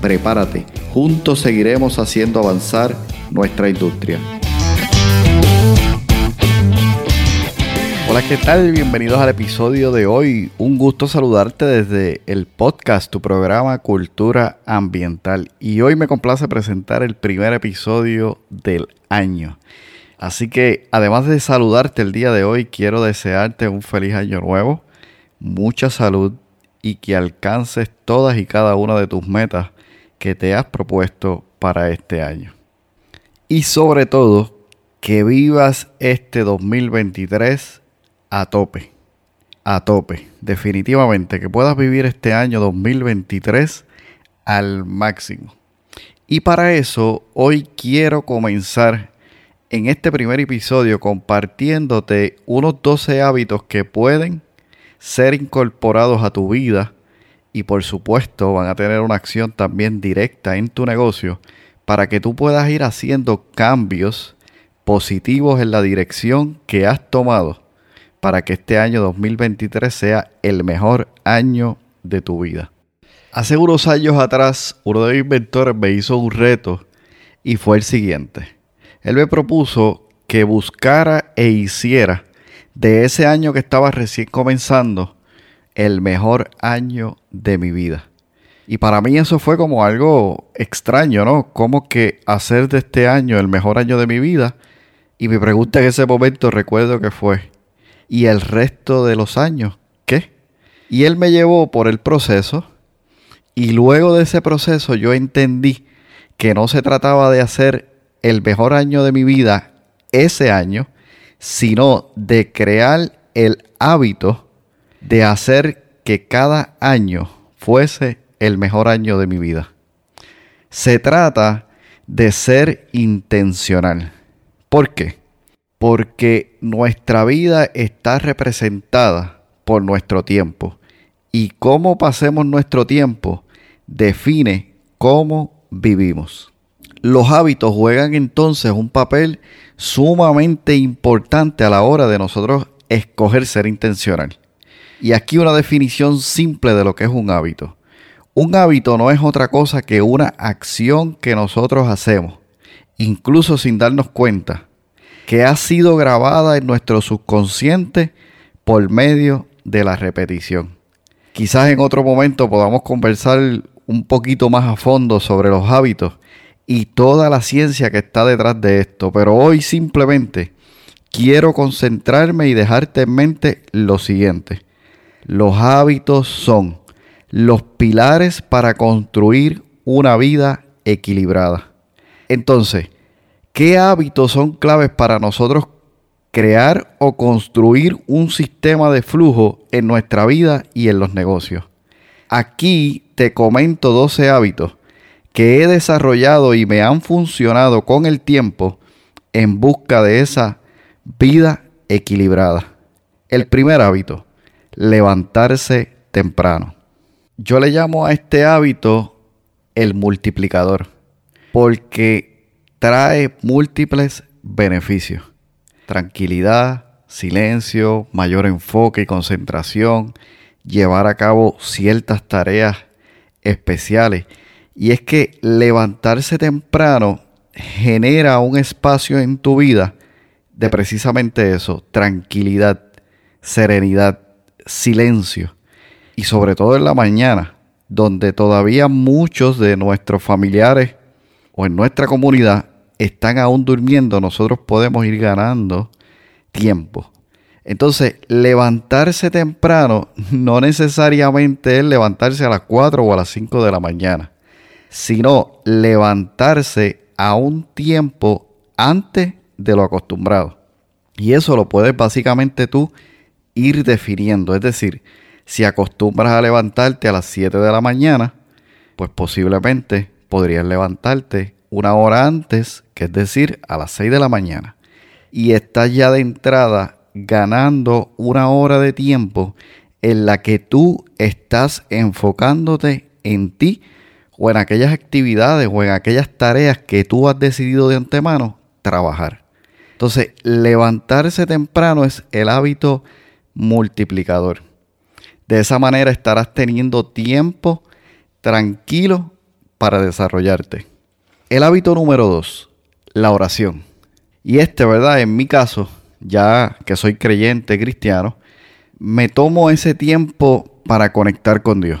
Prepárate, juntos seguiremos haciendo avanzar nuestra industria. Hola, ¿qué tal? Bienvenidos al episodio de hoy. Un gusto saludarte desde el podcast, tu programa Cultura Ambiental. Y hoy me complace presentar el primer episodio del año. Así que, además de saludarte el día de hoy, quiero desearte un feliz año nuevo, mucha salud y que alcances todas y cada una de tus metas que te has propuesto para este año. Y sobre todo, que vivas este 2023 a tope. A tope. Definitivamente que puedas vivir este año 2023 al máximo. Y para eso hoy quiero comenzar en este primer episodio compartiéndote unos 12 hábitos que pueden ser incorporados a tu vida y por supuesto van a tener una acción también directa en tu negocio para que tú puedas ir haciendo cambios positivos en la dirección que has tomado para que este año 2023 sea el mejor año de tu vida. Hace unos años atrás, uno de mis mentores me hizo un reto y fue el siguiente. Él me propuso que buscara e hiciera de ese año que estaba recién comenzando el mejor año de mi vida. Y para mí eso fue como algo extraño, ¿no? Como que hacer de este año el mejor año de mi vida. Y mi pregunta en ese momento recuerdo que fue, ¿Y el resto de los años qué? Y él me llevó por el proceso y luego de ese proceso yo entendí que no se trataba de hacer el mejor año de mi vida ese año, sino de crear el hábito de hacer que cada año fuese el mejor año de mi vida. Se trata de ser intencional. ¿Por qué? porque nuestra vida está representada por nuestro tiempo y cómo pasemos nuestro tiempo define cómo vivimos. Los hábitos juegan entonces un papel sumamente importante a la hora de nosotros escoger ser intencional. Y aquí una definición simple de lo que es un hábito. Un hábito no es otra cosa que una acción que nosotros hacemos, incluso sin darnos cuenta, que ha sido grabada en nuestro subconsciente por medio de la repetición. Quizás en otro momento podamos conversar un poquito más a fondo sobre los hábitos y toda la ciencia que está detrás de esto, pero hoy simplemente quiero concentrarme y dejarte en mente lo siguiente. Los hábitos son los pilares para construir una vida equilibrada. Entonces, ¿Qué hábitos son claves para nosotros crear o construir un sistema de flujo en nuestra vida y en los negocios? Aquí te comento 12 hábitos que he desarrollado y me han funcionado con el tiempo en busca de esa vida equilibrada. El primer hábito, levantarse temprano. Yo le llamo a este hábito el multiplicador, porque trae múltiples beneficios. Tranquilidad, silencio, mayor enfoque y concentración, llevar a cabo ciertas tareas especiales. Y es que levantarse temprano genera un espacio en tu vida de precisamente eso, tranquilidad, serenidad, silencio. Y sobre todo en la mañana, donde todavía muchos de nuestros familiares o en nuestra comunidad están aún durmiendo, nosotros podemos ir ganando tiempo. Entonces, levantarse temprano no necesariamente es levantarse a las 4 o a las 5 de la mañana, sino levantarse a un tiempo antes de lo acostumbrado. Y eso lo puedes básicamente tú ir definiendo. Es decir, si acostumbras a levantarte a las 7 de la mañana, pues posiblemente podrías levantarte una hora antes, que es decir, a las 6 de la mañana. Y estás ya de entrada ganando una hora de tiempo en la que tú estás enfocándote en ti o en aquellas actividades o en aquellas tareas que tú has decidido de antemano trabajar. Entonces, levantarse temprano es el hábito multiplicador. De esa manera estarás teniendo tiempo tranquilo para desarrollarte. El hábito número dos, la oración. Y este, ¿verdad? En mi caso, ya que soy creyente cristiano, me tomo ese tiempo para conectar con Dios.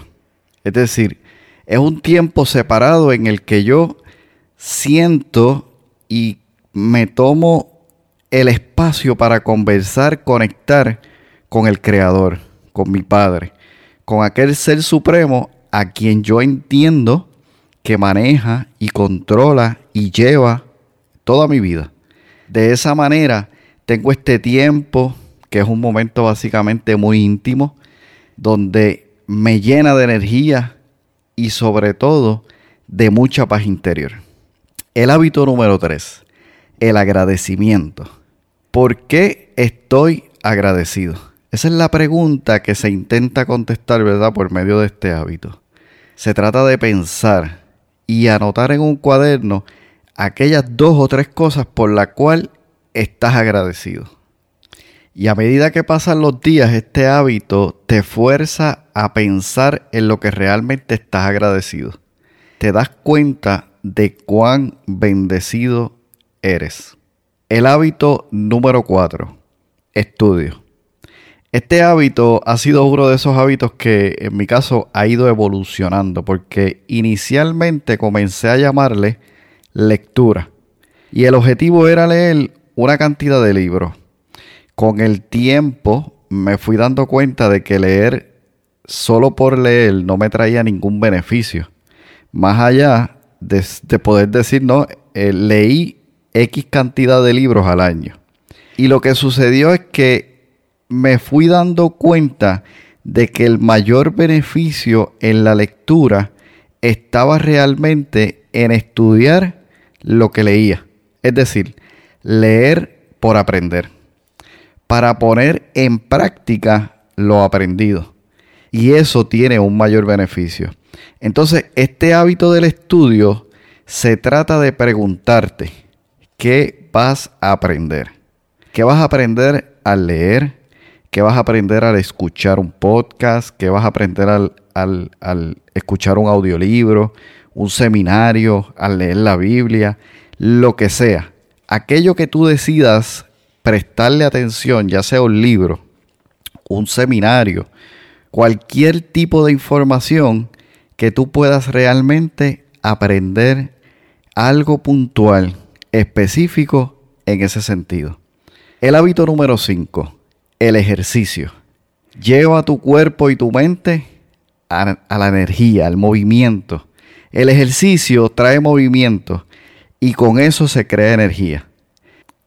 Es decir, es un tiempo separado en el que yo siento y me tomo el espacio para conversar, conectar con el Creador, con mi Padre, con aquel ser supremo a quien yo entiendo que maneja y controla y lleva toda mi vida. De esa manera tengo este tiempo, que es un momento básicamente muy íntimo, donde me llena de energía y sobre todo de mucha paz interior. El hábito número tres, el agradecimiento. ¿Por qué estoy agradecido? Esa es la pregunta que se intenta contestar, ¿verdad? Por medio de este hábito. Se trata de pensar y anotar en un cuaderno aquellas dos o tres cosas por las cuales estás agradecido. Y a medida que pasan los días, este hábito te fuerza a pensar en lo que realmente estás agradecido. Te das cuenta de cuán bendecido eres. El hábito número 4. Estudio. Este hábito ha sido uno de esos hábitos que en mi caso ha ido evolucionando porque inicialmente comencé a llamarle lectura y el objetivo era leer una cantidad de libros. Con el tiempo me fui dando cuenta de que leer solo por leer no me traía ningún beneficio. Más allá de, poder decir, no, eh, leí X cantidad de libros al año. Y lo que sucedió es que me fui dando cuenta de que el mayor beneficio en la lectura estaba realmente en estudiar lo que leía. Es decir, leer por aprender. Para poner en práctica lo aprendido. Y eso tiene un mayor beneficio. Entonces, este hábito del estudio se trata de preguntarte, ¿qué vas a aprender? ¿Qué vas a aprender al leer? ¿Qué vas a aprender al escuchar un podcast? ¿Qué vas a aprender al, al, escuchar un audiolibro? ¿Un seminario? ¿Al leer la Biblia? Lo que sea. Aquello que tú decidas prestarle atención, ya sea un libro, un seminario, cualquier tipo de información que tú puedas realmente aprender algo puntual específico en ese sentido. El hábito número 5, el ejercicio. Lleva tu cuerpo y tu mente a, la energía, al movimiento. El ejercicio trae movimiento y con eso se crea energía.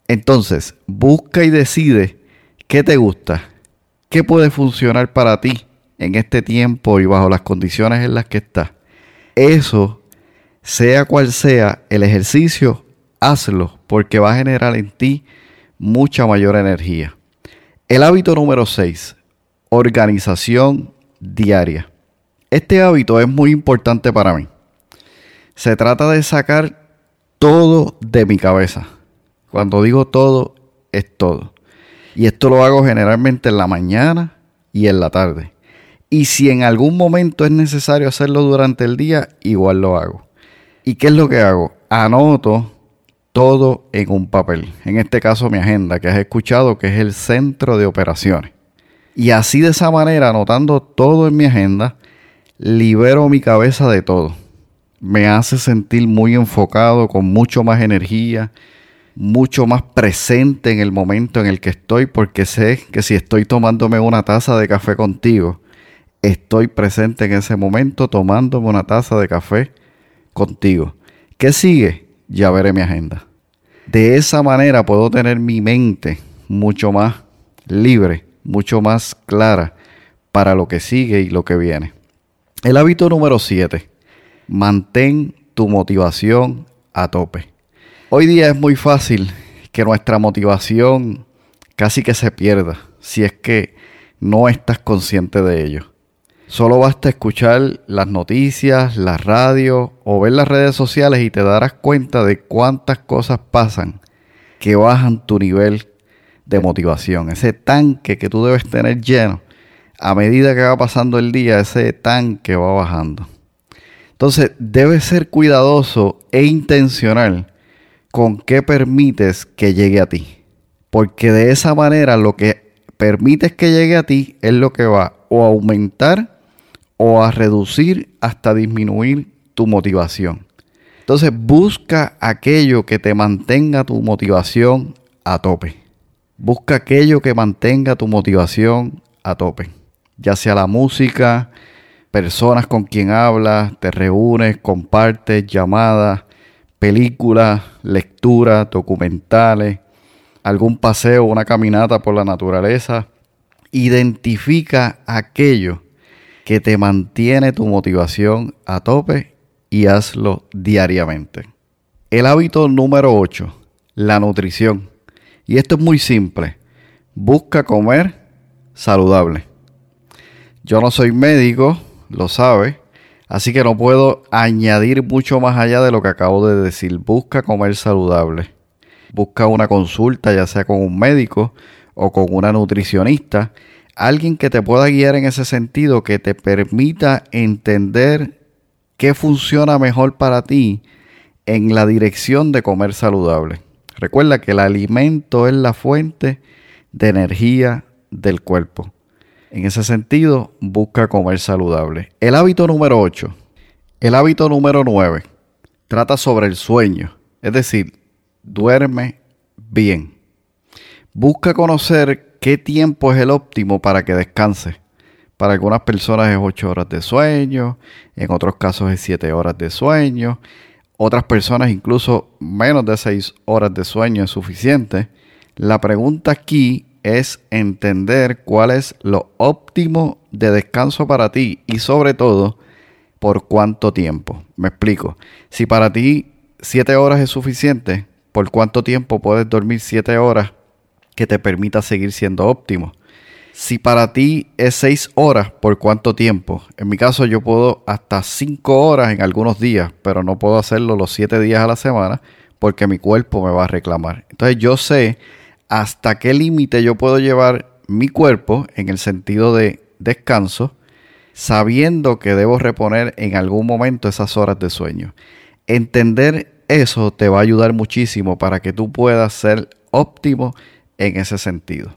Entonces, busca y decide qué te gusta, qué puede funcionar para ti en este tiempo y bajo las condiciones en las que estás. Eso sea cual sea el ejercicio, hazlo porque va a generar en ti mucha mayor energía. El hábito número 6, organización diaria. Este hábito es muy importante para mí. Se trata de sacar todo de mi cabeza. Cuando digo todo, es todo. Y esto lo hago generalmente en la mañana y en la tarde. Y si en algún momento es necesario hacerlo durante el día, igual lo hago. ¿Y qué es lo que hago? Anoto todo en un papel. En este caso mi agenda, que has escuchado que es el centro de operaciones. Y así de esa manera, anotando todo en mi agenda, libero mi cabeza de todo. Me hace sentir muy enfocado, con mucho más energía, mucho más presente en el momento en el que estoy, porque sé que si estoy tomándome una taza de café contigo, estoy presente en ese momento tomándome una taza de café contigo. ¿Qué sigue? Ya veré mi agenda. De esa manera puedo tener mi mente mucho más libre, mucho más clara para lo que sigue y lo que viene. El hábito número 7. Mantén tu motivación a tope. Hoy día es muy fácil que nuestra motivación casi que se pierda si es que no estás consciente de ello. Solo basta escuchar las noticias, la radio o ver las redes sociales y te darás cuenta de cuántas cosas pasan que bajan tu nivel de motivación. Ese tanque que tú debes tener lleno, a medida que va pasando el día, ese tanque va bajando. Entonces, debes ser cuidadoso e intencional con qué permites que llegue a ti. Porque de esa manera lo que permites que llegue a ti es lo que va o a aumentar o a reducir hasta disminuir tu motivación. Entonces busca aquello que te mantenga tu motivación a tope. Busca aquello que mantenga tu motivación a tope. Ya sea la música, personas con quien hablas, te reúnes, compartes llamadas, películas, lecturas, documentales, algún paseo, una caminata por la naturaleza. Identifica aquello que te mantiene tu motivación a tope y hazlo diariamente. El hábito número 8, la nutrición. Y esto es muy simple. Busca comer saludable. Yo no soy médico, lo sabe, así que no puedo añadir mucho más allá de lo que acabo de decir. Busca comer saludable. Busca una consulta, ya sea con un médico o con una nutricionista alguien que te pueda guiar en ese sentido, que te permita entender qué funciona mejor para ti en la dirección de comer saludable. Recuerda que el alimento es la fuente de energía del cuerpo. En ese sentido, busca comer saludable. El hábito número 8. El hábito número 9. Trata sobre el sueño. Es decir, duerme bien. Busca conocer qué tiempo es el óptimo para que descanse. Para algunas personas es 8 horas de sueño, en otros casos es 7 horas de sueño, otras personas incluso menos de 6 horas de sueño es suficiente. La pregunta aquí es entender cuál es lo óptimo de descanso para ti y sobre todo por cuánto tiempo. Me explico. Si para ti 7 horas es suficiente, ¿por cuánto tiempo puedes dormir 7 horas que te permita seguir siendo óptimo. Si para ti es seis horas, ¿por cuánto tiempo? En mi caso yo puedo hasta cinco horas en algunos días, pero no puedo hacerlo los siete días a la semana porque mi cuerpo me va a reclamar. Entonces yo sé hasta qué límite yo puedo llevar mi cuerpo en el sentido de descanso, sabiendo que debo reponer en algún momento esas horas de sueño. Entender eso te va a ayudar muchísimo para que tú puedas ser óptimo en ese sentido.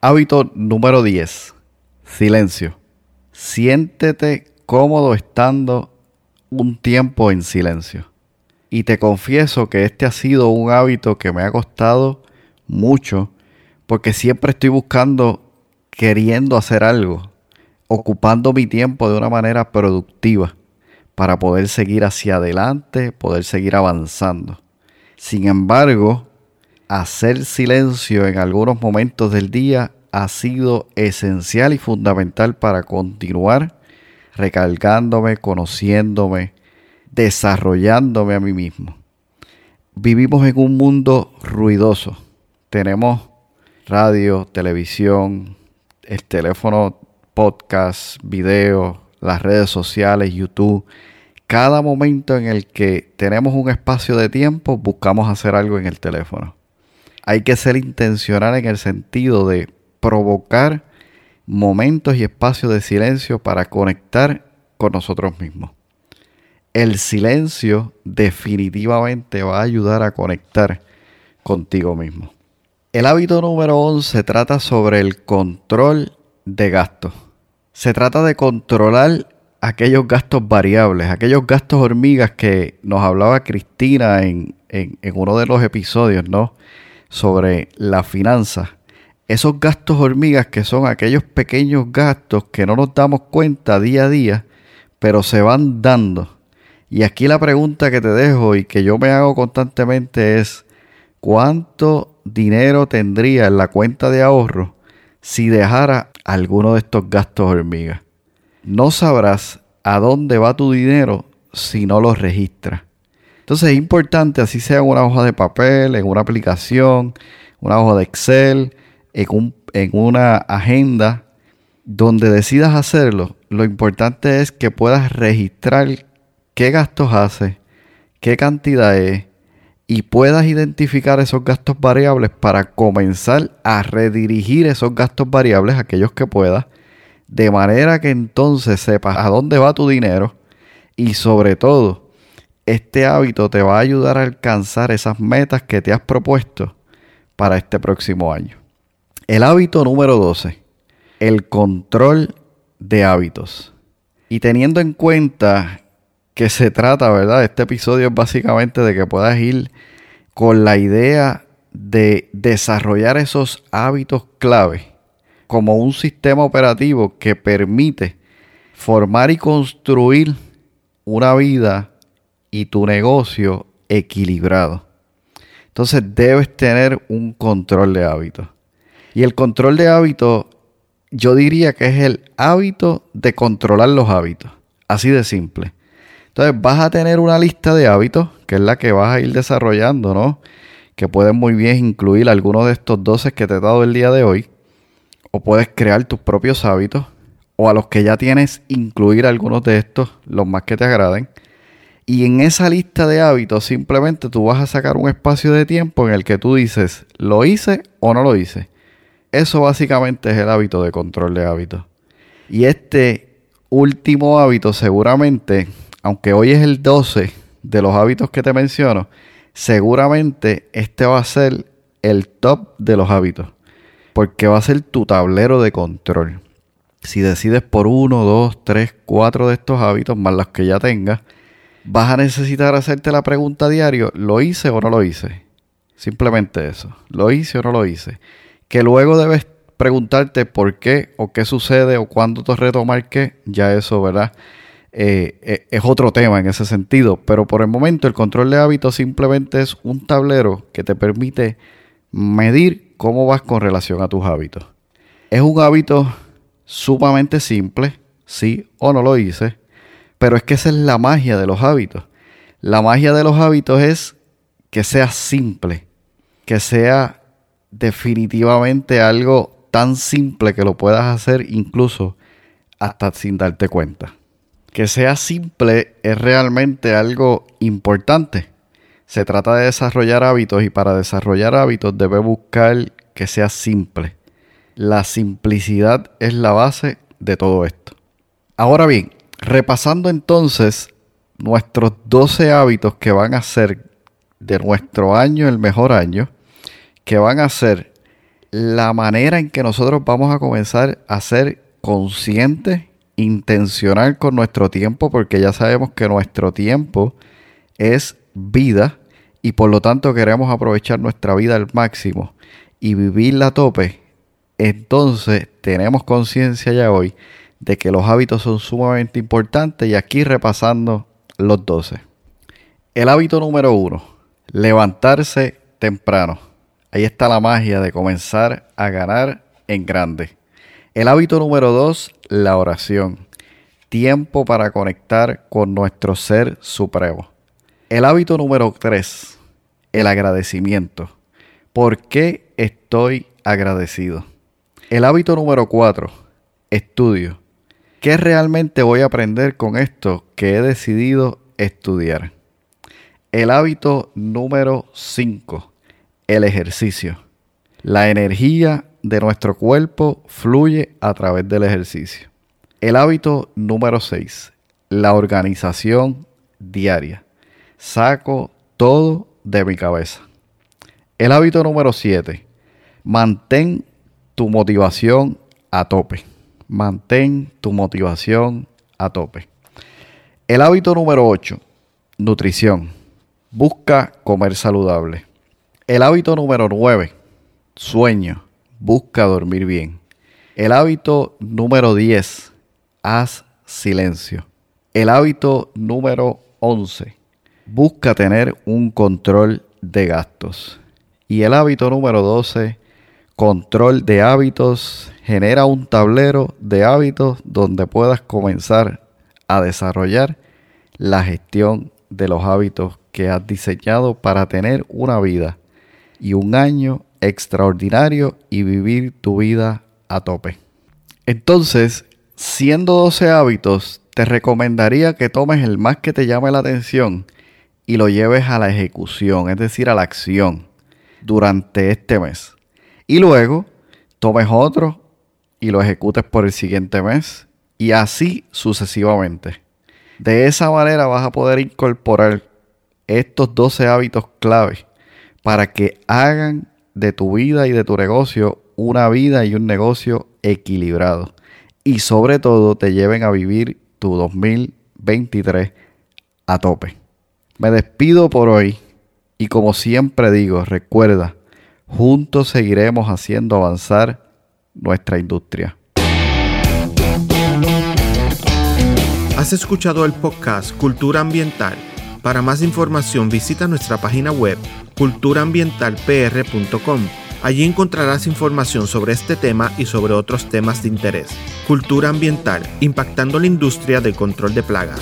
Hábito número 10. Silencio. Siéntete cómodo estando un tiempo en silencio. Y te confieso que este ha sido un hábito que me ha costado mucho porque siempre estoy buscando, queriendo hacer algo, ocupando mi tiempo de una manera productiva para poder seguir hacia adelante, poder seguir avanzando. Sin embargo, hacer silencio en algunos momentos del día ha sido esencial y fundamental para continuar recargándome, conociéndome, desarrollándome a mí mismo. Vivimos en un mundo ruidoso. Tenemos radio, televisión, el teléfono, podcast, video, las redes sociales, YouTube. Cada momento en el que tenemos un espacio de tiempo, buscamos hacer algo en el teléfono hay que ser intencional en el sentido de provocar momentos y espacios de silencio para conectar con nosotros mismos. El silencio definitivamente va a ayudar a conectar contigo mismo. El hábito número 11 trata sobre el control de gastos. Se trata de controlar aquellos gastos variables, aquellos gastos hormigas que nos hablaba Cristina en, en uno de los episodios, ¿no? Sobre la finanza. Esos gastos hormigas que son aquellos pequeños gastos que no nos damos cuenta día a día, pero se van dando. Y aquí la pregunta que te dejo y que yo me hago constantemente es, ¿cuánto dinero tendría en la cuenta de ahorro si dejara alguno de estos gastos hormigas? No sabrás a dónde va tu dinero si no lo registras. Entonces es importante, así sea en una hoja de papel, en una aplicación, una hoja de Excel, en, en una agenda, donde decidas hacerlo, lo importante es que puedas registrar qué gastos haces, qué cantidad es, y puedas identificar esos gastos variables para comenzar a redirigir esos gastos variables, aquellos que puedas, de manera que entonces sepas a dónde va tu dinero y sobre todo, este hábito te va a ayudar a alcanzar esas metas que te has propuesto para este próximo año. El hábito número 12, el control de hábitos. Y teniendo en cuenta que se trata, ¿verdad? Este episodio es básicamente de que puedas ir con la idea de desarrollar esos hábitos clave como un sistema operativo que permite formar y construir una vida y tu negocio equilibrado. Entonces debes tener un control de hábitos. Y el control de hábitos, yo diría que es el hábito de controlar los hábitos. Así de simple. Entonces vas a tener una lista de hábitos, que es la que vas a ir desarrollando, ¿no? Que puedes muy bien incluir algunos de estos 12 que te he dado el día de hoy. O puedes crear tus propios hábitos. O a los que ya tienes, incluir algunos de estos, los más que te agraden. Y en esa lista de hábitos simplemente tú vas a sacar un espacio de tiempo en el que tú dices, ¿lo hice o no lo hice? Eso básicamente es el hábito de control de hábitos. Y este último hábito seguramente aunque hoy es el 12 de los hábitos que te menciono, seguramente este va a ser el top de los hábitos. Porque va a ser tu tablero de control. Si decides por uno, dos, tres, cuatro de estos hábitos, más los que ya tengas, vas a necesitar hacerte la pregunta diario, ¿lo hice o no lo hice? Simplemente eso, ¿lo hice o no lo hice? Que luego debes preguntarte por qué o qué sucede o cuándo te retomar qué, ya eso, ¿verdad? Eh, eh, es otro tema en ese sentido. Pero por el momento el control de hábitos simplemente es un tablero que te permite medir cómo vas con relación a tus hábitos. Es un hábito sumamente simple, sí o no lo hice, pero es que esa es la magia de los hábitos. La magia de los hábitos es que sea simple, que sea definitivamente algo tan simple que lo puedas hacer incluso hasta sin darte cuenta que sea simple es realmente algo importante. Se trata de desarrollar hábitos y para desarrollar hábitos debe buscar que sea simple. La simplicidad es la base de todo esto. Ahora bien, repasando entonces nuestros 12 hábitos que van a ser de nuestro año el mejor año, que van a ser la manera en que nosotros vamos a comenzar a ser conscientes intencional con nuestro tiempo porque ya sabemos que nuestro tiempo es vida y por lo tanto queremos aprovechar nuestra vida al máximo y vivirla a tope, entonces tenemos conciencia ya hoy de que los hábitos son sumamente importantes y aquí repasando los 12. El hábito número uno, levantarse temprano. Ahí está la magia de comenzar a ganar en grande. El hábito número dos, la oración. Tiempo para conectar con nuestro ser supremo. El hábito número tres, el agradecimiento. ¿Por qué estoy agradecido? El hábito número cuatro, estudio. ¿Qué realmente voy a aprender con esto que he decidido estudiar? El hábito número cinco, el ejercicio. La energía de nuestro cuerpo fluye a través del ejercicio. El hábito número 6, la organización diaria. Saco todo de mi cabeza. El hábito número 7, mantén tu motivación a tope. Mantén tu motivación a tope. El hábito número 8, nutrición. Busca comer saludable. El hábito número 9, sueño busca dormir bien. El hábito número 10, haz silencio. El hábito número 11, busca tener un control de gastos. Y el hábito número 12, control de hábitos, genera un tablero de hábitos donde puedas comenzar a desarrollar la gestión de los hábitos que has diseñado para tener una vida y un año extraordinario y vivir tu vida a tope. Entonces, siendo 12 hábitos, te recomendaría que tomes el más que te llame la atención y lo lleves a la ejecución, es decir, a la acción, durante este mes. Y luego tomes otro y lo ejecutes por el siguiente mes y así sucesivamente. De esa manera vas a poder incorporar estos 12 hábitos clave para que hagan de tu vida y de tu negocio una vida y un negocio equilibrado. Y sobre todo te lleven a vivir tu 2023 a tope. Me despido por hoy y como siempre digo, recuerda, juntos seguiremos haciendo avanzar nuestra industria. Has escuchado el podcast Cultura Ambiental. Para más información visita nuestra página web culturaambientalpr.com. Allí encontrarás información sobre este tema y sobre otros temas de interés. Cultura ambiental, impactando la industria del control de plagas.